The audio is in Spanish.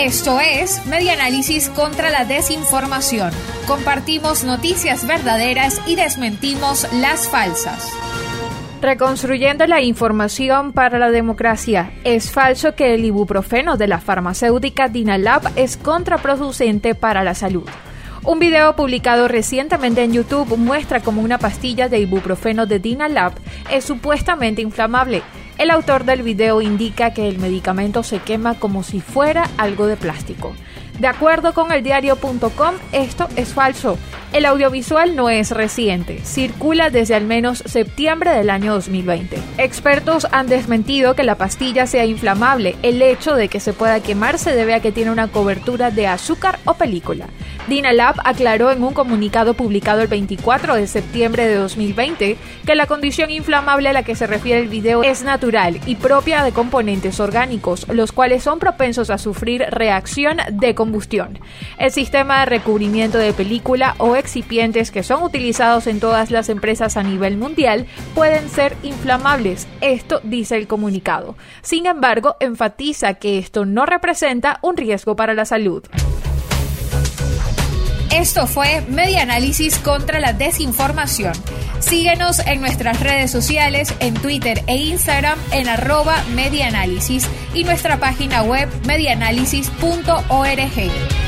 Esto es Media Análisis contra la Desinformación. Compartimos noticias verdaderas y desmentimos las falsas. Reconstruyendo la información para la democracia. Es falso que el ibuprofeno de la farmacéutica Dinalab es contraproducente para la salud. Un video publicado recientemente en YouTube muestra cómo una pastilla de ibuprofeno de Dinalab es supuestamente inflamable. El autor del video indica que el medicamento se quema como si fuera algo de plástico. De acuerdo con el diario.com, esto es falso. El audiovisual no es reciente, circula desde al menos septiembre del año 2020. Expertos han desmentido que la pastilla sea inflamable. El hecho de que se pueda quemar se debe a que tiene una cobertura de azúcar o película. Dinalab aclaró en un comunicado publicado el 24 de septiembre de 2020 que la condición inflamable a la que se refiere el video es natural y propia de componentes orgánicos, los cuales son propensos a sufrir reacción de combustión. El sistema de recubrimiento de película o que son utilizados en todas las empresas a nivel mundial pueden ser inflamables, esto dice el comunicado. Sin embargo, enfatiza que esto no representa un riesgo para la salud. Esto fue Media Análisis contra la Desinformación. Síguenos en nuestras redes sociales, en Twitter e Instagram en arroba medianálisis y nuestra página web medianálisis.org.